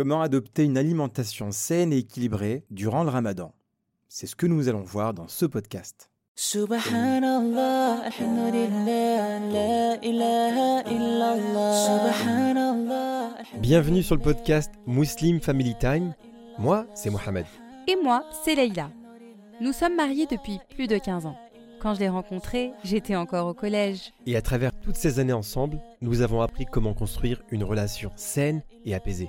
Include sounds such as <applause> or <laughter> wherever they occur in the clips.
Comment adopter une alimentation saine et équilibrée durant le ramadan C'est ce que nous allons voir dans ce podcast. Subhanallah, alhamdulillah, la ilaha illallah. Subhanallah. Bienvenue sur le podcast Muslim Family Time. Moi, c'est Mohamed. Et moi, c'est Leïla. Nous sommes mariés depuis plus de 15 ans. Quand je l'ai rencontré, j'étais encore au collège. Et à travers toutes ces années ensemble, nous avons appris comment construire une relation saine et apaisée.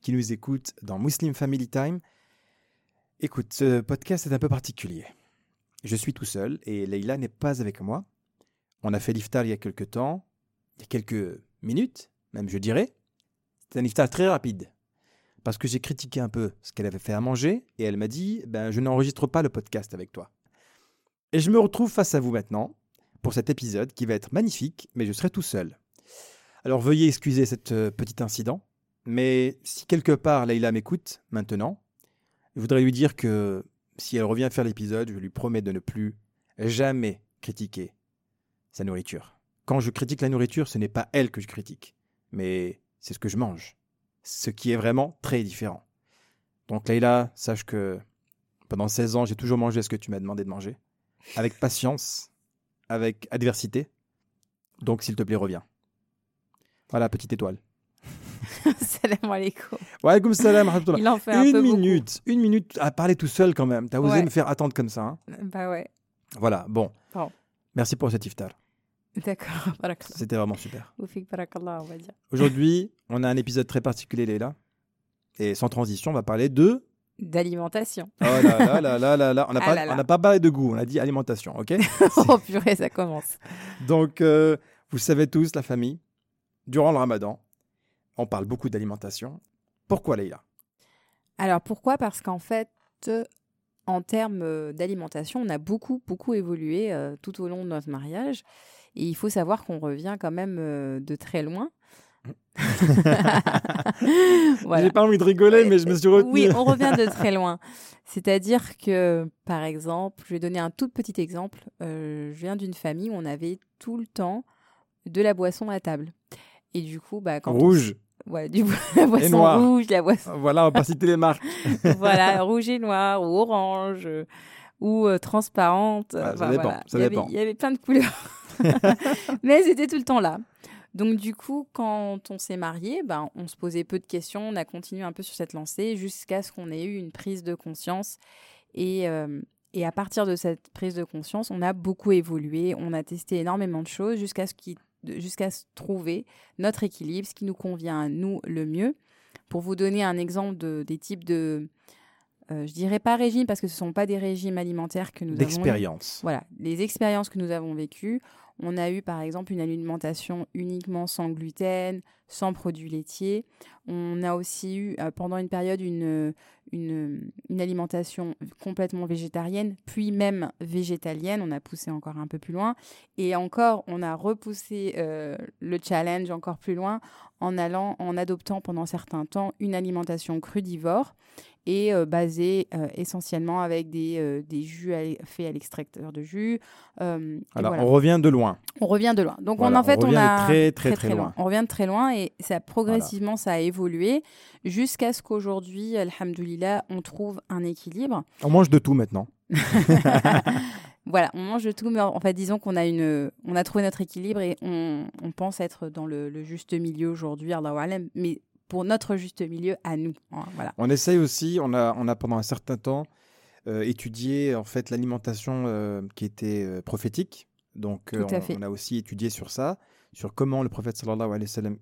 qui nous écoute dans Muslim Family Time. Écoute, ce podcast est un peu particulier. Je suis tout seul et Leïla n'est pas avec moi. On a fait l'iftar il y a quelques temps, il y a quelques minutes, même je dirais. C'est un iftar très rapide. Parce que j'ai critiqué un peu ce qu'elle avait fait à manger et elle m'a dit ben, Je n'enregistre pas le podcast avec toi. Et je me retrouve face à vous maintenant pour cet épisode qui va être magnifique, mais je serai tout seul. Alors veuillez excuser cet euh, petit incident, mais si quelque part Leïla m'écoute maintenant, je voudrais lui dire que si elle revient faire l'épisode, je lui promets de ne plus jamais critiquer sa nourriture. Quand je critique la nourriture, ce n'est pas elle que je critique, mais c'est ce que je mange. Ce qui est vraiment très différent. Donc Leïla, sache que pendant 16 ans, j'ai toujours mangé ce que tu m'as demandé de manger, avec patience, avec adversité. Donc s'il te plaît, reviens. Voilà, petite étoile. <laughs> Salam alaikum. Wa alaikum salam rahmatullah. Il en fait un Une peu minute, une minute à parler tout seul quand même. T'as osé Ouais. me faire attendre comme ça. hein. Bah ouais. Voilà, bon. Bon. Merci pour cet iftar. D'accord. <laughs> C'était vraiment super. Oufik barakallah, on va dire. Aujourd'hui, on a un épisode très particulier, Leïla. Et sans transition, on va parler de. D'alimentation. Oh là là là là là là. On n'a <laughs> Ah pas, pas parlé de goût, on a dit alimentation, ok? Oh purée, ça commence. Donc, euh, vous savez tous, la famille, durant le ramadan, on parle beaucoup d'alimentation. Pourquoi, Leïla? Alors pourquoi? Parce qu'en fait, euh, en termes euh, d'alimentation, on a beaucoup, beaucoup évolué euh, tout au long de notre mariage. Et il faut savoir qu'on revient quand même euh, de très loin. <laughs> Voilà. J'ai pas envie de rigoler, mais je me suis retenu. Oui, on revient de très loin. C'est-à-dire que, par exemple, je vais donner un tout petit exemple. Euh, je viens d'une famille où on avait tout le temps de la boisson à table. Et du coup, bah, quand on- Rouge. Ouais, du <laughs> la boisson rouge, la boisson Voilà, on va pas citer les marques. <laughs> voilà, rouge et noir, ou orange, euh, ou euh, transparente. Ouais, ça dépend, voilà. ça il y dépend. Avait, il y avait plein de couleurs. <laughs> Mais c'était tout le temps là. Donc du coup, quand on s'est marié, ben, on se posait peu de questions, on a continué un peu sur cette lancée jusqu'à ce qu'on ait eu une prise de conscience. Et, euh, et à partir de cette prise de conscience, on a beaucoup évolué, on a testé énormément de choses jusqu'à ce qui de- jusqu'à trouver notre équilibre, ce qui nous convient à nous le mieux. Pour vous donner un exemple de, des types de, euh, je dirais pas régime parce que ce sont pas des régimes alimentaires que nous avons. D'expérience. Voilà, les expériences que nous avons vécues. On a eu par exemple une alimentation uniquement sans gluten, sans produits laitiers. On a aussi eu euh, pendant une période une, une, une alimentation complètement végétarienne, puis même végétalienne. On a poussé encore un peu plus loin. Et encore, on a repoussé euh, le challenge encore plus loin en allant, en adoptant pendant certains temps une alimentation crudivore et euh, basée euh, essentiellement avec des, euh, des jus à- faits à l'extracteur de jus. Alors, voilà. on revient de loin. On revient de loin. Donc Voilà, on, en fait, on on, revient de a très, très, très loin. On revient de très loin et ça progressivement ça a évolué jusqu'à ce qu'aujourd'hui, alhamdoulilah, on trouve un équilibre. On mange de tout maintenant. <laughs> voilà, on mange de tout, mais en fait, disons qu'on a une, on a trouvé notre équilibre et on, on pense être dans le, le juste milieu aujourd'hui, mais pour notre juste milieu à nous. hein, Voilà. On essaye aussi, on a, on a pendant un certain temps euh, étudié en fait l'alimentation euh, qui était euh, prophétique. Donc on, a aussi étudié sur ça, sur comment le prophète sallallahu alayhi wa sallam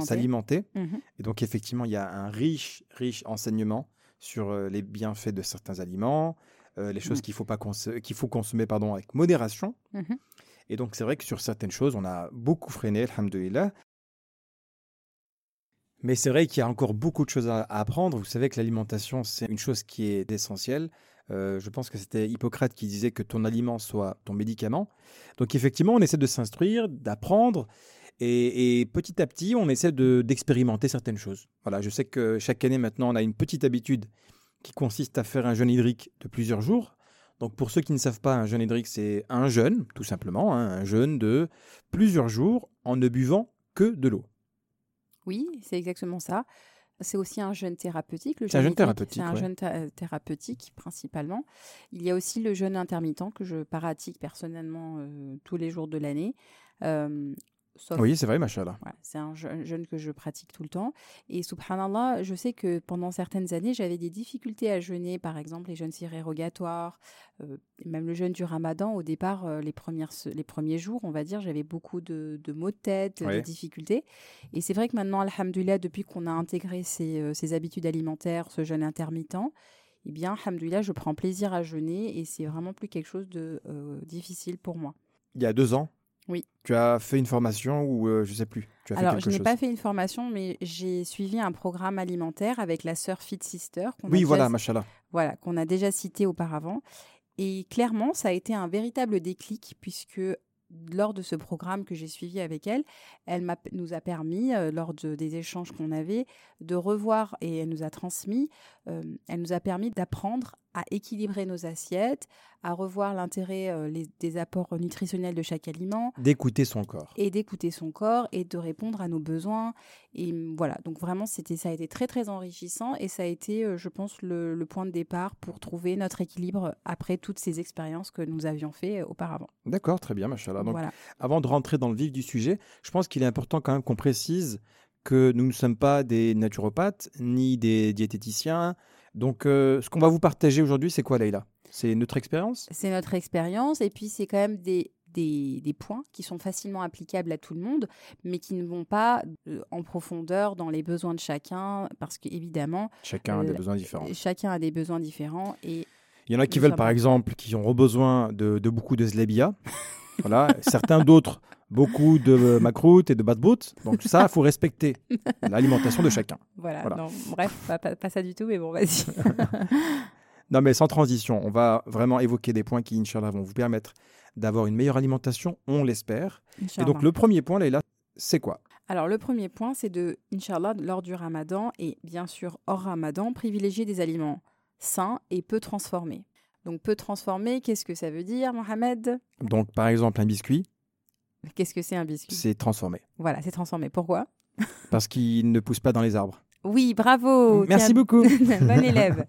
S'alimentait. Mhm. Et donc effectivement, il y a un riche, riche enseignement sur les bienfaits de certains aliments, les choses Mhm. qu'il faut pas cons- qu'il faut consommer pardon avec modération. Mhm. Et donc c'est vrai que sur certaines choses, on a beaucoup freiné, alhamdoulilah. Mais c'est vrai qu'il y a encore beaucoup de choses à, apprendre. Vous savez que l'alimentation, c'est une chose qui est essentielle. Euh, je pense que c'était Hippocrate qui disait que ton aliment soit ton médicament. Donc effectivement, on essaie de s'instruire, d'apprendre. Et, et petit à petit, on essaie de- d'expérimenter certaines choses. Voilà, je sais que chaque année maintenant, on a une petite habitude qui consiste à faire un jeûne hydrique de plusieurs jours. Donc pour ceux qui ne savent pas, un jeûne hydrique, c'est un jeûne, tout simplement, hein, un jeûne de plusieurs jours en ne buvant que de l'eau. Oui, c'est exactement ça. C'est aussi un jeûne thérapeutique. le C'est un jeûne thérapeutique, C'est un ouais. jeûne thé- thérapeutique principalement. Il y a aussi le jeûne intermittent que je pratique personnellement euh, tous les jours de l'année. Euh, sauf Oui, c'est vrai, machallah. Voilà, c'est un je- jeûne que je pratique tout le temps. Et subhanallah, je sais que pendant certaines années, j'avais des difficultés à jeûner, par exemple les jeûnes surérogatoires, euh, même le jeûne du ramadan. Au départ, euh, les, premières, les premiers jours, on va dire, j'avais beaucoup de, de maux de tête, Ouais. de difficultés. Et c'est vrai que maintenant, alhamdoulilah, depuis qu'on a intégré ces, euh, ces habitudes alimentaires, ce jeûne intermittent, eh bien, alhamdoulilah, je prends plaisir à jeûner et c'est vraiment plus quelque chose de difficile pour moi. Il y a deux ans, Oui. tu as fait une formation ou euh, je sais plus. Tu as fait Alors, je n'ai pas fait une formation, mais j'ai suivi un programme alimentaire avec la sœur Fit Sister, Oui, déjà- voilà, machallah. voilà, qu'on a déjà cité auparavant. Et clairement, ça a été un véritable déclic, puisque lors de ce programme que j'ai suivi avec elle, elle nous a permis, euh, lors de- des échanges qu'on avait, de revoir, et elle nous a transmis, euh, elle nous a permis d'apprendre à équilibrer nos assiettes, à revoir l'intérêt euh, les- des apports nutritionnels de chaque aliment, D'écouter son corps. et d'écouter son corps et de répondre à nos besoins. Et voilà, donc vraiment, c'était, ça a été très, très enrichissant et ça a été, euh, je pense, le, le point de départ pour trouver notre équilibre après toutes ces expériences que nous avions fait euh, auparavant. D'accord, très bien, machallah. Donc, voilà. avant de rentrer dans le vif du sujet, je pense qu'il est important quand même qu'on précise que nous ne sommes pas des naturopathes ni des diététiciens. Donc, euh, ce qu'on va vous partager aujourd'hui, c'est quoi, Leïla? C'est notre expérience? C'est notre expérience et puis c'est quand même des, des, des points qui sont facilement applicables à tout le monde, mais qui ne vont pas euh, en profondeur dans les besoins de chacun, parce qu'évidemment, Chacun a des Euh, besoins différents. chacun a des besoins différents et Il y en a qui veulent, par exemple, qui ont besoin de, de beaucoup de zlebia. <laughs> voilà. Certains d'autres, beaucoup de <laughs> macroute et de batbout. Donc, ça, il faut respecter <laughs> l'alimentation de chacun. voilà. Voilà. Non, bref, pas, pas- pas ça du tout, mais bon, vas-y. <laughs> Non, mais sans transition, on va vraiment évoquer des points qui, Inch'Allah, vont vous permettre d'avoir une meilleure alimentation, on l'espère. Et donc, le premier point, Leïla, c'est quoi? Alors, le premier point, c'est de, Inch'Allah, lors du ramadan et bien sûr hors ramadan, privilégier des aliments sains et peu transformés. Donc, peu transformés, qu'est-ce que ça veut dire, Mohamed? Donc, par exemple, un biscuit, Qu'est-ce que c'est un biscuit? C'est transformé. Voilà, c'est transformé. Pourquoi? Parce qu'il ne pousse pas dans les arbres. Oui, bravo Merci beaucoup. <laughs> Bon <laughs> élève.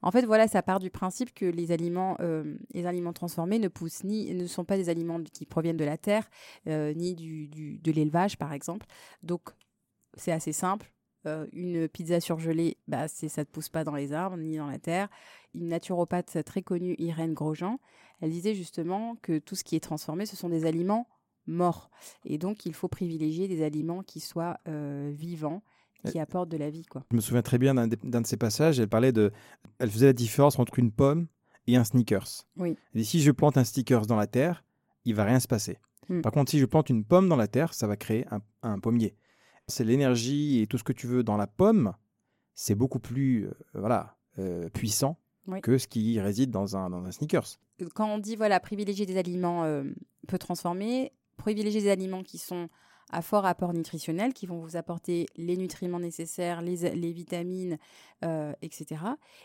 En fait, voilà, ça part du principe que les aliments, euh, les aliments transformés ne poussent ni, ne sont pas des aliments qui proviennent de la terre, euh, ni du, du- de l'élevage, par exemple. Donc, c'est assez simple. Euh, une pizza surgelée, bah, c'est, ça ne pousse pas dans les arbres ni dans la terre. Une naturopathe très connue, Irène Grosjean, elle disait justement que tout ce qui est transformé, ce sont des aliments morts. Et donc, il faut privilégier des aliments qui soient euh, vivants, qui apportent de la vie, quoi. Je me souviens très bien d'un de, ces passages. Elle parlait de. Elle faisait la différence entre une pomme et un sneakers. Oui. Elle dit si je plante un sneakers dans la terre, il va rien se passer. Mm. Par contre, si je plante une pomme dans la terre, ça va créer un, un pommier. C'est l'énergie et tout ce que tu veux dans la pomme, c'est beaucoup plus euh, voilà euh, puissant Oui. que ce qui réside dans un, dans un sneakers. quand on dit voilà privilégier des aliments euh, peu transformés, privilégier des aliments qui sont à fort apport nutritionnel, qui vont vous apporter les nutriments nécessaires, les, vitamines, euh, etc.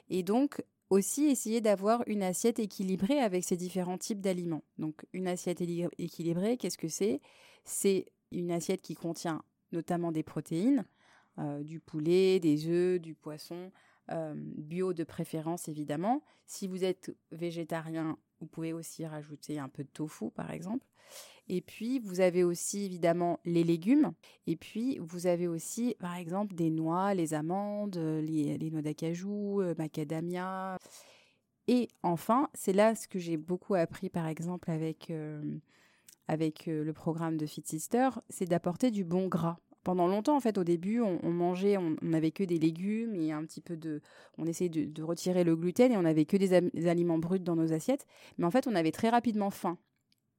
Et donc aussi essayer d'avoir une assiette équilibrée avec ces différents types d'aliments. Donc une assiette équilibrée, qu'est-ce que c'est? C'est une assiette qui contient notamment des protéines, euh, du poulet, des œufs, du poisson, euh, bio de préférence évidemment. Si vous êtes végétarien, vous pouvez aussi rajouter un peu de tofu par exemple. Et puis vous avez aussi évidemment les légumes. Et puis vous avez aussi par exemple des noix, les amandes, euh, les, noix d'acajou, euh, macadamia. Et enfin, c'est là ce que j'ai beaucoup appris par exemple avec, avec le programme de Fit Sister, c'est d'apporter du bon gras. Pendant longtemps, en fait, au début, on, mangeait, on n'avait que des légumes et un petit peu de, on essayait de, retirer le gluten et on n'avait que des aliments bruts dans nos assiettes. Mais en fait, on avait très rapidement faim.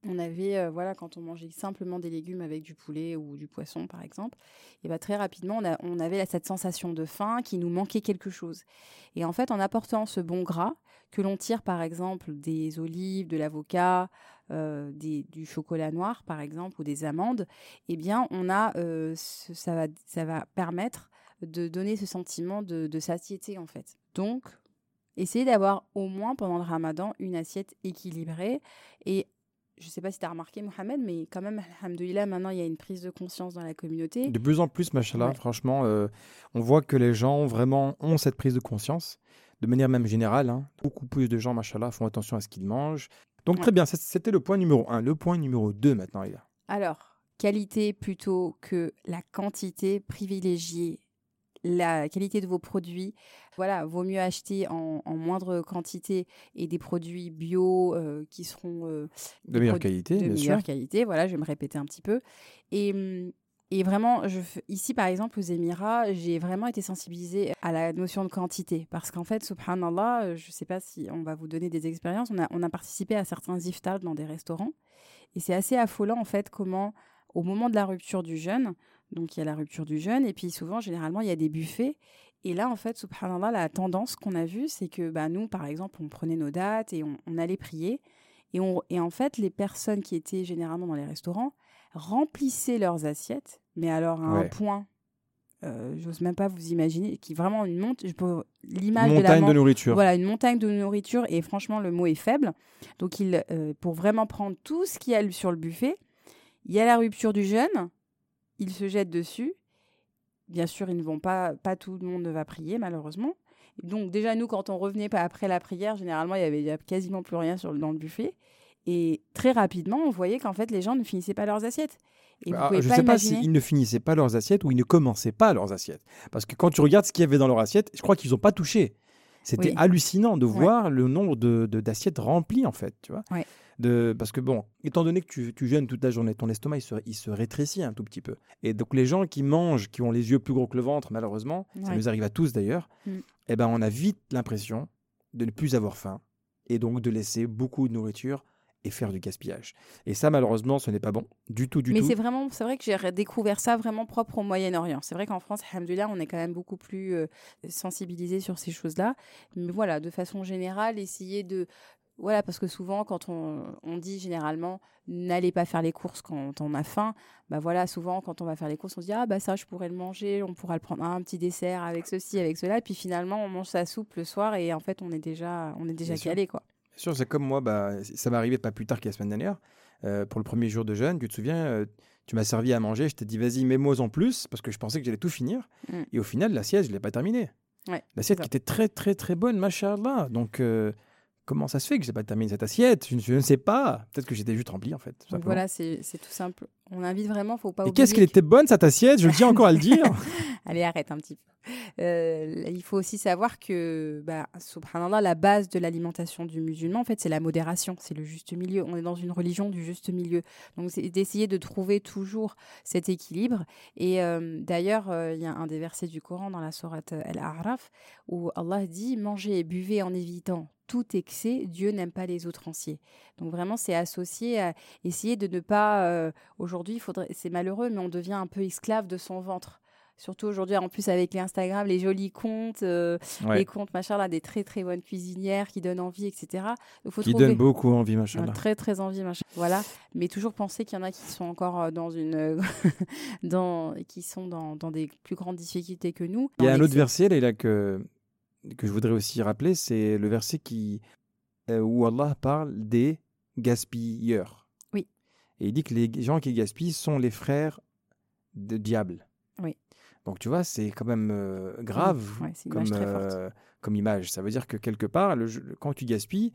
On avait, euh, voilà, quand on mangeait simplement des légumes avec du poulet ou du poisson, par exemple, et bah, très rapidement, on, a- on avait cette sensation de faim, qui nous manquait quelque chose. Et en fait, en apportant ce bon gras, que l'on tire par exemple des olives, de l'avocat, euh, du chocolat noir par exemple, ou des amandes, eh bien, on a, euh, ça, va, ça va permettre de donner ce sentiment de, de satiété en fait. Donc, essayez d'avoir au moins pendant le ramadan une assiette équilibrée et je ne sais pas si tu as remarqué, Mohamed, mais quand même, alhamdoulilah, maintenant, il y a une prise de conscience dans la communauté. De plus en plus, machallah, Ouais. franchement, euh, on voit que les gens vraiment ont cette prise de conscience, de manière même générale. hein. Beaucoup plus de gens, machallah, font attention à ce qu'ils mangent. Donc Ouais. très bien, c'était le point numéro un. Le point numéro 2 maintenant, gars. Alors, qualité plutôt que la quantité, privilégiez la qualité de vos produits. Voilà, vaut mieux acheter en, en moindre quantité et des produits bio euh, qui seront euh, De meilleure qualité, de bien meilleure sûr. qualité. Voilà, je vais me répéter un petit peu. Et, hum, et vraiment, je, ici, par exemple, aux Émirats, j'ai vraiment été sensibilisée à la notion de quantité. Parce qu'en fait, subhanallah, je ne sais pas si on va vous donner des expériences. On a, on a participé à certains iftars dans des restaurants. Et c'est assez affolant, en fait, comment, au moment de la rupture du jeûne, donc il y a la rupture du jeûne, et puis souvent, généralement, il y a des buffets. Et là, en fait, subhanallah, la tendance qu'on a vue, c'est que bah, nous, par exemple, on prenait nos dates et on, on allait prier. Et, on, et en fait, les personnes qui étaient généralement dans les restaurants remplissaient leurs assiettes, mais alors à un point, euh, j'ose même pas vous imaginer, qui vraiment une monte, l'image de la montagne de nourriture. voilà, une montagne de nourriture et franchement, le mot est faible. Donc, il, euh, pour vraiment prendre tout ce qu'il y a sur le buffet, il y a la rupture du jeûne, ils se jettent dessus. Bien sûr, ils ne vont pas, pas tout le monde ne va prier, malheureusement. Donc, déjà, nous, quand on revenait pas après la prière, généralement, il y avait il y a quasiment plus rien sur, le- dans le buffet. Et très rapidement, on voyait qu'en fait, les gens ne finissaient pas leurs assiettes. Et vous Ah, je ne sais pas s'ils ne finissaient pas leurs assiettes ou ils ne commençaient pas leurs assiettes. Parce que quand tu regardes ce qu'il y avait dans leur assiette, je crois qu'ils n'ont pas touché. C'était Oui. hallucinant de voir le nombre de de- d'assiettes remplies, en fait. Tu vois Ouais. De, parce que, bon, étant donné que tu, tu jeûnes toute la journée, ton estomac, il se, il se rétrécit un tout petit peu. Et donc, les gens qui mangent, qui ont les yeux plus gros que le ventre, malheureusement, ça nous arrive à tous d'ailleurs, Mm. eh ben, on a vite l'impression de ne plus avoir faim et donc de laisser beaucoup de nourriture et faire du gaspillage. Et ça, malheureusement, ce n'est pas bon du tout, du Mais tout. c'est vraiment, c'est vrai que j'ai découvert ça vraiment propre au Moyen-Orient. C'est vrai qu'en France, alhamdoulilah, on est quand même beaucoup plus euh, sensibilisé sur ces choses-là. Mais voilà, de façon générale, essayer de voilà, parce que souvent, quand on, on dit généralement n'allez pas faire les courses quand on a faim, bah voilà, souvent quand on va faire les courses, on se dit ah bah ça je pourrais le manger, on pourra le prendre un petit dessert avec ceci, avec cela, puis finalement on mange sa soupe le soir et en fait on est déjà on est déjà Bien sûr. calé quoi. Bien sûr, c'est comme moi, bah, ça m'est arrivé pas plus tard que la semaine dernière. Euh, pour le premier jour de jeûne, tu te souviens, euh, tu m'as servi à manger, je t'ai dit vas-y, mets-moi en plus, parce que je pensais que j'allais tout finir. Mm. Et au final, l'assiette, je ne l'ai pas terminée. Ouais, L'assiette qui était très, très, très bonne, machallah. Donc, euh, comment ça se fait que je n'ai pas terminé cette assiette? Je, ne- je ne sais pas. Peut-être que j'étais juste rempli, en fait. voilà, c'est tout simple. On invite vraiment, faut pas Et oublier. qu'est-ce qu'elle était bonne, cette assiette? Je le tiens encore à le dire. <laughs> <laughs> Allez, arrête un petit peu. Euh, il faut aussi savoir que, bah, subhanallah, la base de l'alimentation du musulman, en fait, c'est la modération, c'est le juste milieu. On est dans une religion du juste milieu. Donc, c'est d'essayer de trouver toujours cet équilibre. Et euh, d'ailleurs, euh, il y a un des versets du Coran dans la sourate Al-A'raf où Allah dit Mangez et buvez en évitant tout excès, Dieu n'aime pas les outranciers. Donc vraiment, c'est associé à essayer de ne pas. euh, Aujourd'hui, faudrait. C'est malheureux, mais on devient un peu esclave de son ventre. Surtout aujourd'hui, en plus avec les Instagram, les jolis comptes, euh, Ouais. les comptes machin là, des très très bonnes cuisinières qui donnent envie, etc. Donc faut Qui trouver donne beaucoup envie, machallah. très très envie machin. Voilà, mais toujours penser qu'il y en a qui sont encore euh, dans une, <laughs> dans, qui sont dans, dans des plus grandes difficultés que nous. Il y a un autre verset là, que, que je voudrais aussi rappeler, c'est le verset qui, euh, où Allah parle des gaspilleurs. Et il dit que les gens qui gaspillent sont les frères de diable. Oui. Donc tu vois, c'est quand même euh, grave Ouais, c'est une comme, image très forte. euh, comme image. Ça veut dire que quelque part, le quand tu gaspilles,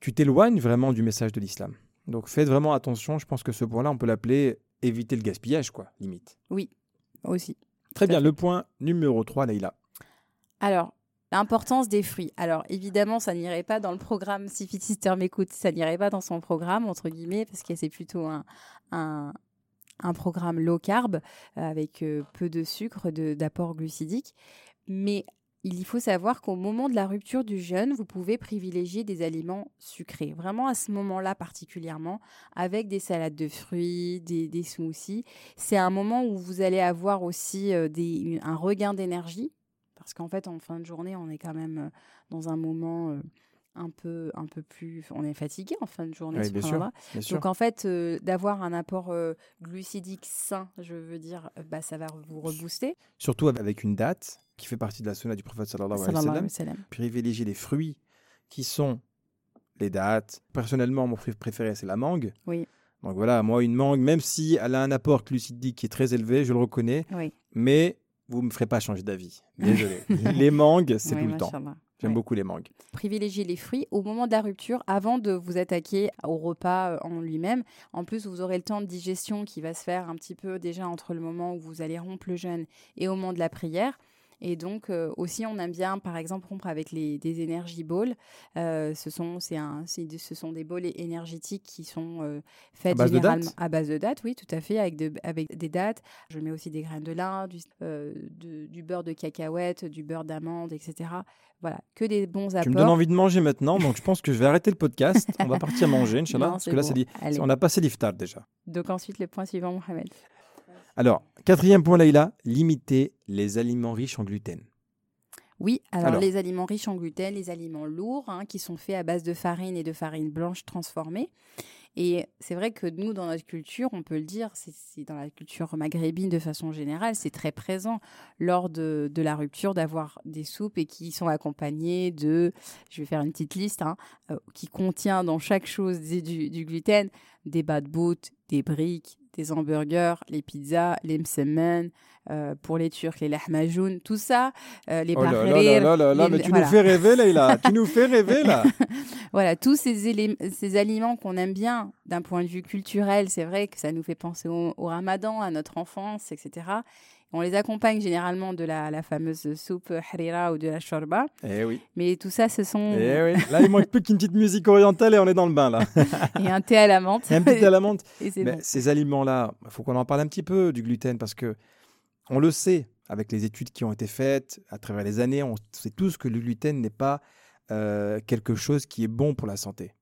tu t'éloignes vraiment du message de l'islam. Donc faites vraiment attention. Je pense que ce point-là, on peut l'appeler éviter le gaspillage, quoi, limite. Oui, aussi. Très bien. fait. Le point numéro 3, Leïla. Alors, l'importance des fruits. Alors, évidemment, ça n'irait pas dans le programme, si Fit Sister m'écoute, ça n'irait pas dans son programme, entre guillemets, parce que c'est plutôt un, un, programme low carb, euh, avec euh, peu de sucre, d'apport glucidique. Mais il faut savoir qu'au moment de la rupture du jeûne, vous pouvez privilégier des aliments sucrés. Vraiment à ce moment-là particulièrement, avec des salades de fruits, des, des smoothies. C'est un moment où vous allez avoir aussi euh, des, un regain d'énergie. Parce qu'en fait, en fin de journée, on est quand même euh, dans un moment euh, un peu, un peu plus... On est fatigué en fin de journée. Oui, bien sûr. subhanallah. Bien sûr. Donc en fait, euh, d'avoir un apport euh, glucidique sain, je veux dire, bah, ça va vous rebooster. Surtout avec une date qui fait partie de la sunna du prophète sallallahu alayhi wa Sallallahu sallam. alayhi wa sallam. Privilégier les fruits qui sont les dates. Personnellement, mon fruit préféré, c'est la mangue. Oui. Donc voilà, moi, une mangue, même si elle a un apport glucidique qui est très élevé, je le reconnais, Oui. mais vous ne me ferez pas changer d'avis. <laughs> Désolé. les mangues, c'est Oui, tout le temps. mashallah. J'aime Ouais. beaucoup les mangues. privilégier les fruits au moment de la rupture avant de vous attaquer au repas euh, en lui-même. En plus, vous aurez le temps de digestion qui va se faire un petit peu déjà entre le moment où vous allez rompre le jeûne et au moment de la prière. Et donc euh, aussi, on aime bien, par exemple, rompre avec les, des énergies balls. Euh, ce, sont, c'est un, c'est des- ce sont des bols énergétiques qui sont euh, faites base de généralement à base de dates, oui, tout à fait, avec, de, avec des dates. Je mets aussi des graines de lin, du, de- du beurre de cacahuète, du beurre d'amande, etc. Voilà, que des bons apports. Tu me donnes envie de manger maintenant, donc je pense que je vais arrêter le podcast. On va partir manger, Inch'Allah. <laughs> Parce que là, bon. c'est Allez. on a passé l'iftar déjà. Donc ensuite, le point suivant, Mohamed. Alors, quatrième point, Leïla, limiter les aliments riches en gluten. Oui, alors, Alors. les aliments riches en gluten, les aliments lourds, hein, qui sont faits à base de farine et de farine blanche transformée. Et c'est vrai que nous, dans notre culture, on peut le dire, c'est dans la culture maghrébine de façon générale, c'est très présent lors de, de la rupture d'avoir des soupes et qui sont accompagnées de, je vais faire une petite liste, hein, euh, qui contient dans chaque chose des- du, du gluten, des bad boot, des briques, des hamburgers, les pizzas, les msemen, euh, pour les Turcs, les lahmajoun, tout ça, euh, les Oh là là là là là là, les- mais tu voilà. nous fais rêver, Leïla. <laughs> tu nous fais rêver, là. <laughs> Voilà, tous ces, ces aliments qu'on aime bien d'un point de vue culturel, c'est vrai que ça nous fait penser au, au ramadan, à notre enfance, etc. On les accompagne généralement de la, la fameuse soupe harira ou de la shorba. Eh oui. Mais tout ça, ce sont... Eh oui. Là, il manque plus qu'une petite musique orientale et on est dans le bain, là. <laughs> Et un thé à la menthe. Et un petit à la menthe. Mais bon. ces aliments-là, il faut qu'on en parle un petit peu du gluten parce que on le sait avec les études qui ont été faites à travers les années, on sait tous que le gluten n'est pas euh, quelque chose qui est bon pour la santé.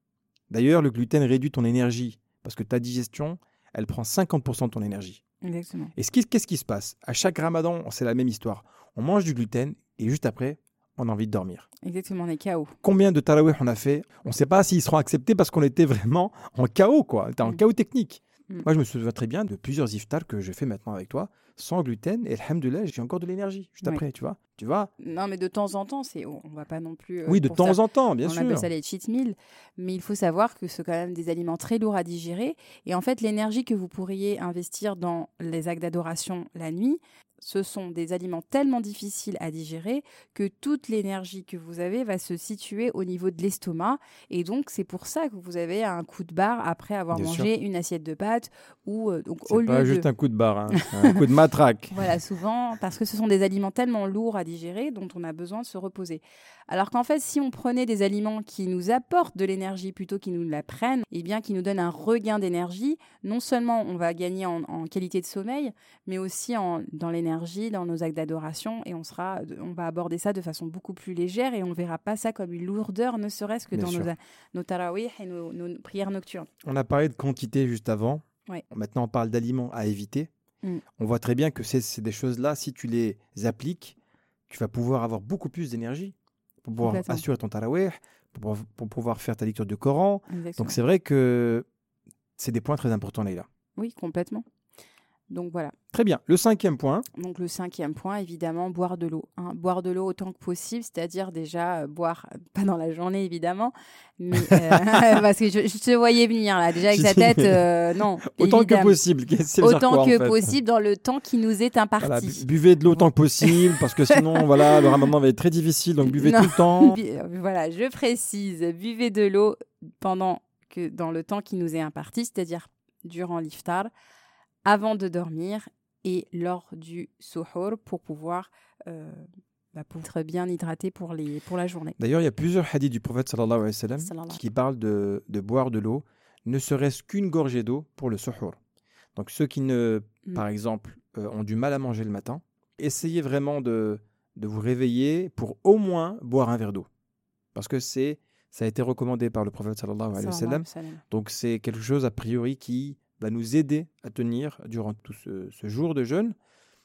D'ailleurs, le gluten réduit ton énergie parce que ta digestion, elle prend 50% de ton énergie. Exactement. Et qu'est-ce qui se passe? À chaque ramadan, c'est la même histoire. On mange du gluten et juste après, on a envie de dormir. Exactement, on est KO. Combien de tarawih on a fait? On ne sait pas s'ils seront acceptés parce qu'on était vraiment en chaos, quoi. On était en Mm. chaos technique. Mm. Moi, je me souviens très bien de plusieurs iftars que je fais maintenant avec toi, sans gluten, et alhamdoulilah, j'ai encore de l'énergie juste Oui. après, tu vois. Tu vois Non, mais de temps en temps, c'est, on va pas non plus. euh, Oui, de temps ça- en temps, bien on sûr. appelle ça les cheat meals, mais il faut savoir que c'est quand même des aliments très lourds à digérer. Et en fait, l'énergie que vous pourriez investir dans les actes d'adoration la nuit, ce sont des aliments tellement difficiles à digérer que toute l'énergie que vous avez va se situer au niveau de l'estomac. Et donc, c'est pour ça que vous avez un coup de barre après avoir Bien mangé une assiette de pâtes ou euh, donc au lieu pas de juste un coup de barre, hein, un coup de matraque. <laughs> voilà, souvent, parce que ce sont des aliments tellement lourds à digérer dont on a besoin de se reposer. Alors qu'en fait, si on prenait des aliments qui nous apportent de l'énergie plutôt qu'ils nous la prennent, et bien qui nous donnent un regain d'énergie, non seulement on va gagner en, en qualité de sommeil, mais aussi en, dans l'énergie, dans nos actes d'adoration, et on, sera, on va aborder ça de façon beaucoup plus légère et on ne verra pas ça comme une lourdeur, ne serait-ce que Bien dans sûr. nos, nos tarawih et nos, nos prières nocturnes. On a parlé de quantité juste avant. Ouais. Maintenant, on parle d'aliments à éviter. Mm. On voit très bien que c'est c'est des choses-là, si tu les appliques, tu vas pouvoir avoir beaucoup plus d'énergie pour pouvoir assurer ton tarawih, pour, pouvoir- pour pouvoir faire ta lecture du Coran. Exactement. Donc c'est vrai que c'est des points très importants, Leïla. Oui, complètement. Donc voilà. Très bien. Le cinquième point, Donc le cinquième point, évidemment, boire de l'eau. hein. Boire de l'eau autant que possible, c'est-à-dire déjà euh, boire, <laughs> pas dans la journée évidemment, mais euh, <laughs> parce que je, je te voyais venir là, déjà avec sa tête, euh, non. <laughs> autant que possible. Que Autant quoi, en que fait possible dans le temps qui nous est imparti. Voilà, bu- buvez de l'eau autant que possible parce que sinon, voilà, le ramadan va être très difficile. Donc buvez Non. tout le temps. Voilà, je précise, buvez de l'eau pendant que dans le temps qui nous est imparti, c'est-à-dire durant l'iftar, avant de dormir et lors du suhoor pour pouvoir euh, bah, pour être bien hydraté pour, les, pour la journée. D'ailleurs, il y a plusieurs hadiths du prophète sallallahu alayhi wa sallam qui parlent de, de boire de l'eau, ne serait-ce qu'une gorgée d'eau pour le suhoor. Donc ceux qui, ne, Mm. par exemple, euh, ont du mal à manger le matin, essayez vraiment de de vous réveiller pour au moins boire un verre d'eau. Parce que c'est, ça a été recommandé par le prophète sallallahu alayhi wa sallam. Donc c'est quelque chose a priori qui va nous aider à tenir durant tout ce, ce jour de jeûne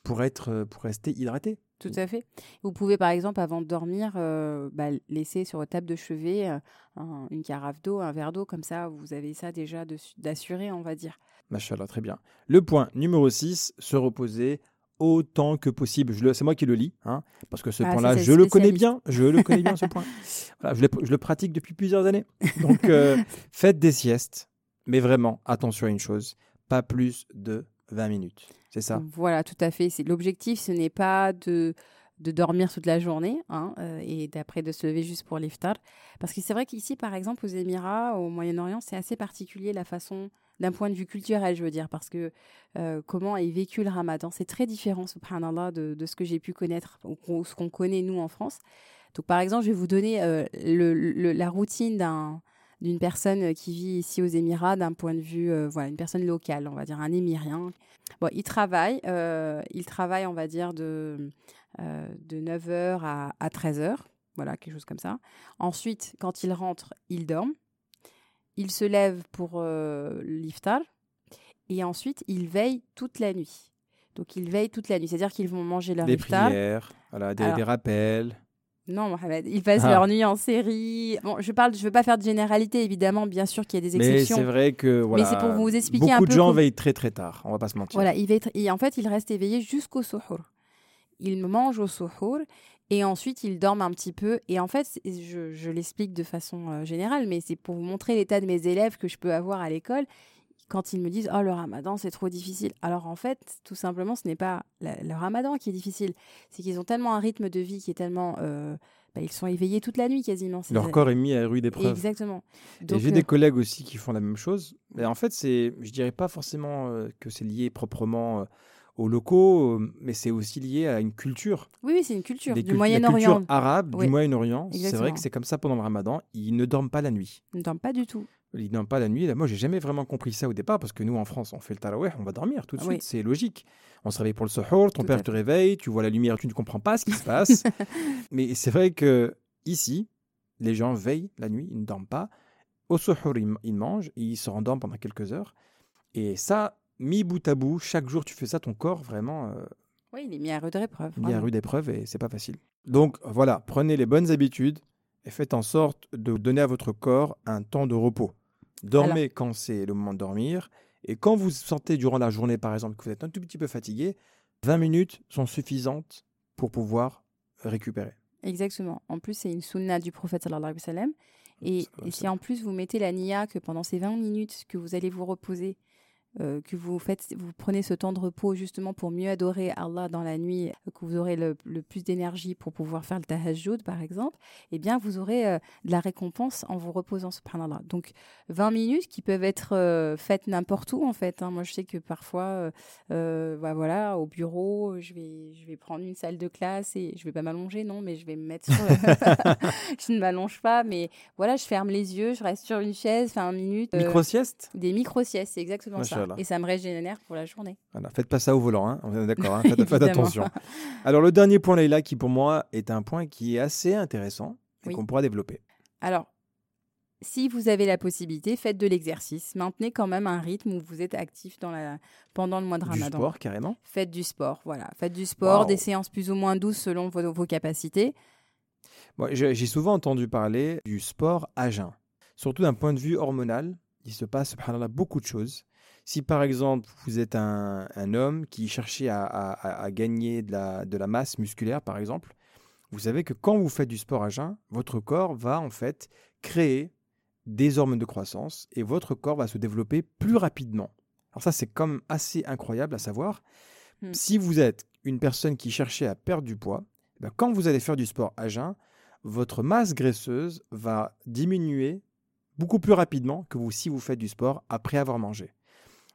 pour, être, pour rester hydraté. Tout à fait. Vous pouvez par exemple avant de dormir euh, bah, laisser sur votre table de chevet euh, un- une carafe d'eau, un verre d'eau, comme ça vous avez ça déjà d'assuré, on va dire. Machallah, très bien. Le point numéro 6, se reposer autant que possible. C'est moi qui le lis, hein, parce que ce Ah, point-là, je le connais bien. Je le connais bien, ce point. <laughs> Voilà, je, le, je le pratique depuis plusieurs années. Donc, euh, <laughs> faites des siestes, mais vraiment, attention à une chose, pas plus de 20 minutes. C'est ça Voilà, tout à fait. L'objectif, ce n'est pas de de dormir toute la journée hein, euh, et d'après de se lever juste pour l'iftar. Parce que c'est vrai qu'ici, par exemple, aux Émirats, au Moyen-Orient, c'est assez particulier la façon, d'un point de vue culturel, je veux dire, parce que euh, comment est vécu le ramadan, c'est très différent, subhanallah, de, de ce que j'ai pu connaître, ou ce qu'on connaît nous en France. Donc, par exemple, je vais vous donner euh, la routine d'un d'une personne qui vit ici aux Émirats d'un point de vue, euh, voilà, une personne locale, on va dire un émirien. Bon, il travaille, euh, il travaille, on va dire, de, euh, de 9h à, à 13h, voilà, quelque chose comme ça. Ensuite, quand il rentre, il dort. Il se lève pour euh, l'iftar. Et ensuite, il veille toute la nuit. Donc, il veille toute la nuit. C'est-à-dire qu'ils vont manger leur Des iftar. prières, voilà, des, Alors- des rappels. Non, Mohamed, ils passent Ah. leur nuit en série. Bon, je parle, je veux pas faire de généralité, évidemment, bien sûr qu'il y a des Mais exceptions. c'est vrai que voilà, c'est pour vous expliquer beaucoup un de peu gens comment- veillent très très tard, on va pas se mentir. Voilà, il va être, et en fait, il reste éveillé jusqu'au suhour. Il mange au suhour et ensuite il dorment un petit peu. Et en fait, je, je l'explique de façon euh, générale, mais c'est pour vous montrer l'état de mes élèves que je peux avoir à l'école quand ils me disent Oh, le ramadan, c'est trop difficile. Alors en fait, tout simplement, ce n'est pas le ramadan qui est difficile, c'est qu'ils ont tellement un rythme de vie qui est tellement. euh, bah, ils sont éveillés toute la nuit quasiment. Leur corps est mis à rude épreuve. Exactement. Et j'ai euh, des collègues aussi qui font la même chose. Mais en fait, c'est, je dirais pas forcément euh, que c'est lié proprement euh, aux locaux, euh, mais c'est aussi lié à une culture. oui, oui, c'est une culture Des du Moyen-Orient. culture arabe Oui. du Moyen-Orient. C'est vrai que c'est comme ça pendant le ramadan. Ils ne dorment pas la nuit. Ils ne dorment pas du tout. Ils ne dorment pas la nuit. Là, moi, j'ai jamais vraiment compris ça au départ parce que nous, en France, on fait le tarawih, on va dormir tout de Ah suite. oui. C'est logique. On se réveille pour le suhoor, ton Tout père te réveille, tu vois la lumière, tu ne comprends pas ce qui se passe. <laughs> Mais c'est vrai que ici, les gens veillent la nuit, ils ne dorment pas. Au suhoor, ils, ils mangent, ils se rendorment pendant quelques heures. Et ça, mis bout à bout, chaque jour tu fais ça, ton corps vraiment euh, Oui, il est mis à rude épreuve. mis à rude épreuve et c'est pas facile. Donc voilà, prenez les bonnes habitudes et faites en sorte de donner à votre corps un temps de repos. Dormez quand c'est le moment de dormir et quand vous sentez durant la journée par exemple que vous êtes un tout petit peu fatigué, 20 minutes sont suffisantes pour pouvoir récupérer. Exactement. En plus, c'est une sunna du prophète sallallahu alayhi wa sallam. Et, alayhi et si en plus vous mettez la niya que pendant ces 20 minutes que vous allez vous reposer, euh, que vous faites, vous prenez ce temps de repos justement pour mieux adorer Allah dans la nuit, euh, que vous aurez le, le plus d'énergie pour pouvoir faire le tahajjud par exemple, eh bien vous aurez euh, de la récompense en vous reposant subhanallah. Donc 20 minutes qui peuvent être euh, faites n'importe où en fait. hein. Moi je sais que parfois, bah, voilà, au bureau, je vais, je vais prendre une salle de classe et je vais pas m'allonger non, mais je vais me mettre sur <laughs> je ne m'allonge pas, mais voilà, je ferme les yeux, je reste sur une chaise, 20 minutes. euh, Micro-sieste des micro-siestes, c'est exactement ça. Et ça me régénère pour la journée. Voilà, faites pas ça au volant, hein, on est d'accord, hein, faites, <laughs> faites attention. Alors le dernier point Leïla qui pour moi est un point qui est assez intéressant et Oui. qu'on pourra développer. Alors, si vous avez la possibilité, faites de l'exercice. Maintenez quand même un rythme où vous êtes actif dans la... pendant le mois de Du Ramadan. sport carrément. Faites du sport, voilà. Faites du sport, des séances plus ou moins douces selon vos, vos capacités. J'ai j'ai souvent entendu parler du sport à jeun. Surtout d'un point de vue hormonal, il se passe subhanallah, beaucoup de choses. Si par exemple vous êtes un, un homme qui cherchait à, à- à- à gagner de la, de la masse musculaire par exemple, vous savez que quand vous faites du sport à jeun, votre corps va en fait créer des hormones de croissance et votre corps va se développer plus rapidement. Alors ça c'est comme assez incroyable à savoir. Hmm. Si vous êtes une personne qui cherchait à perdre du poids, eh ben, quand vous allez faire du sport à jeun, votre masse graisseuse va diminuer beaucoup plus rapidement que vous si vous faites du sport après avoir mangé.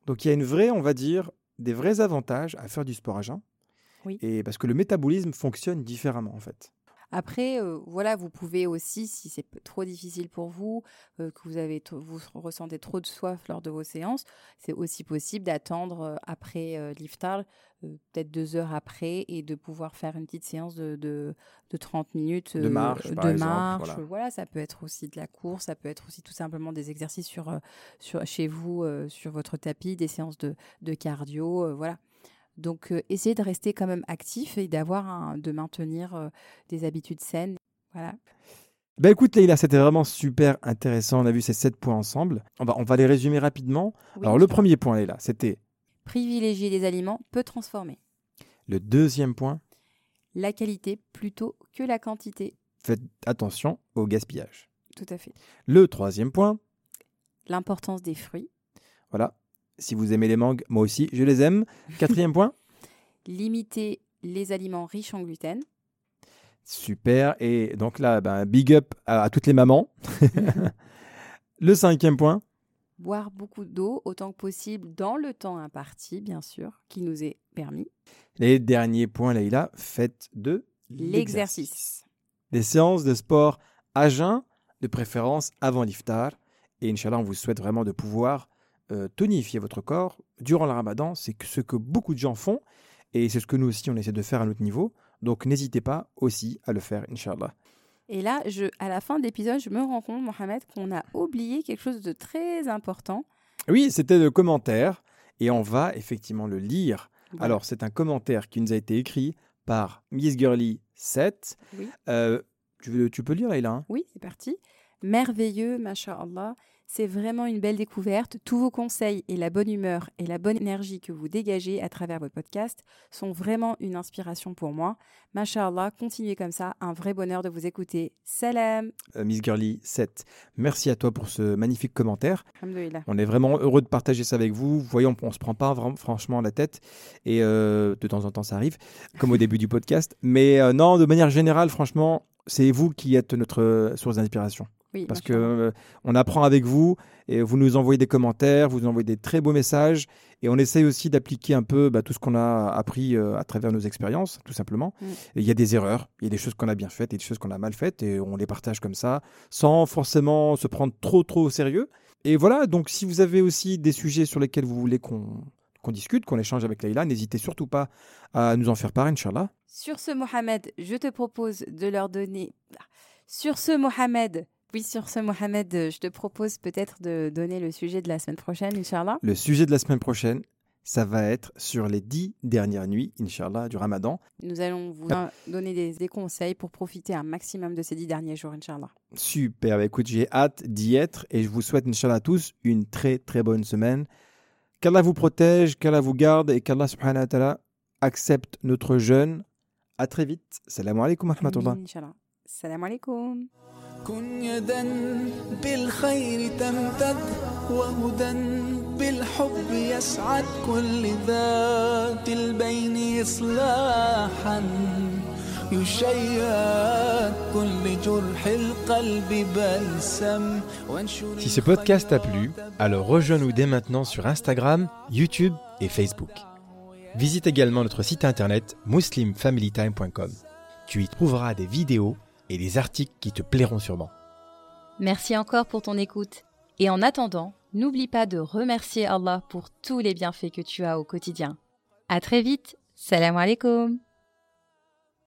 Donc il y a une vraie, on va dire, des vrais avantages à faire du sport à jeun. Oui. Et parce que le métabolisme fonctionne différemment en fait. Après, euh, voilà, vous pouvez aussi, si c'est trop difficile pour vous, euh, que vous avez, vous ressentez trop de soif lors de vos séances, c'est aussi possible d'attendre après euh, l'iftar, peut-être deux heures après, et de pouvoir faire une petite séance de, de, de 30 minutes De marche, de par exemple, marche. voilà. Voilà, ça peut être aussi de la course, ça peut être aussi tout simplement des exercices sur, sur chez vous, sur votre tapis, des séances de, de cardio, voilà. Donc, euh, essayez de rester quand même actif et d'avoir de maintenir euh, des habitudes saines. Voilà. Bah écoute Leïla, c'était vraiment super intéressant. On a vu ces sept points ensemble. On va, on va les résumer rapidement. Oui, Alors le premier point Leïla, c'était privilégier les aliments peut transformer le deuxième point. la qualité plutôt que la quantité. Faites attention au gaspillage. Tout à fait. Le troisième point, L'importance des fruits, voilà. Si vous aimez les mangues, moi aussi, je les aime. Quatrième point, <laughs> limiter les aliments riches en gluten, super. Et donc là, ben, big up à, à toutes les mamans. <laughs> <laughs> le cinquième point, boire beaucoup d'eau autant que possible dans le temps imparti, bien sûr, qui nous est permis. les derniers points Leïla, faites de L'exercice. Des séances de sport à jeun, de préférence avant l'iftar. Et Inch'Allah, on vous souhaite vraiment de pouvoir euh, tonifier votre corps durant le ramadan. C'est ce que beaucoup de gens font. Et c'est ce que nous aussi, on essaie de faire à notre niveau. Donc n'hésitez pas aussi à le faire, Inch'Allah. Et là, je, à la fin de l'épisode, je me rends compte, Mohamed, qu'on a oublié quelque chose de très important. Oui, c'était le commentaire. Et on va effectivement le lire. Alors, c'est un commentaire qui nous a été écrit par Miss Girly 7. Oui. Euh, tu, veux- tu peux lire, Leïla hein? Oui, c'est parti. Merveilleux, masha'Allah. C'est vraiment une belle découverte. Tous vos conseils et la bonne humeur et la bonne énergie que vous dégagez à travers votre podcast sont vraiment une inspiration pour moi. Masha'Allah, continuez comme ça. Un vrai bonheur de vous écouter. Salam. Euh, Miss Girly 7. Merci à toi pour ce magnifique commentaire. On est vraiment heureux de partager ça avec vous. Voyons, on ne se prend pas vraiment, franchement la tête. Et euh, de temps en temps, ça arrive, comme au début du podcast. Mais euh, non, de manière générale, franchement, c'est vous qui êtes notre source d'inspiration. Oui, Parce masha'Allah. euh, on apprend avec vous et vous nous envoyez des commentaires, vous nous envoyez des très beaux messages. Et on essaye aussi d'appliquer un peu bah, tout ce qu'on a appris euh, à travers nos expériences, tout simplement. Mm. Il y a des erreurs, il y a des choses qu'on a bien faites et des choses qu'on a mal faites. Et on les partage comme ça, sans forcément se prendre trop, trop au sérieux. Et voilà, donc si vous avez aussi des sujets sur lesquels vous voulez qu'on qu'on discute, qu'on échange avec Leïla, n'hésitez surtout pas à nous en faire part, Inch'Allah. Sur ce, Mohamed, je te propose de leur donner. Sur ce, Mohamed. Oui, sur ce, Mohamed, euh, je te propose peut-être de donner le sujet de la semaine prochaine, Inch'Allah. Le sujet de la semaine prochaine, ça va être sur les dix dernières nuits, Inch'Allah, du Ramadan. Nous allons vous Ah. donner des, des conseils pour profiter un maximum de ces dix derniers jours, Inch'Allah. Super, bah écoute, j'ai hâte d'y être et je vous souhaite, Inch'Allah, à tous une très très bonne semaine. Qu'Allah vous protège, qu'Allah vous garde et qu'Allah subhanahu wa ta'ala accepte notre jeûne. À très vite. Salam alaikum wa rahmatullah. Salam alaikum. كن يدا بالخير تمتد وهدى بالحب يسعد كل ذات البين إصلاحا يشيد كل جرح القلب بلسم وانشر Si ce podcast t'a plu, alors rejoins-nous dès maintenant sur Instagram, YouTube et Facebook. Visite également notre site internet muslimfamilytime.com. Tu y trouveras des vidéos et des articles qui te plairont sûrement. Merci encore pour ton écoute. Et en attendant, n'oublie pas de remercier Allah pour tous les bienfaits que tu as au quotidien. À très vite. Salam alaikum.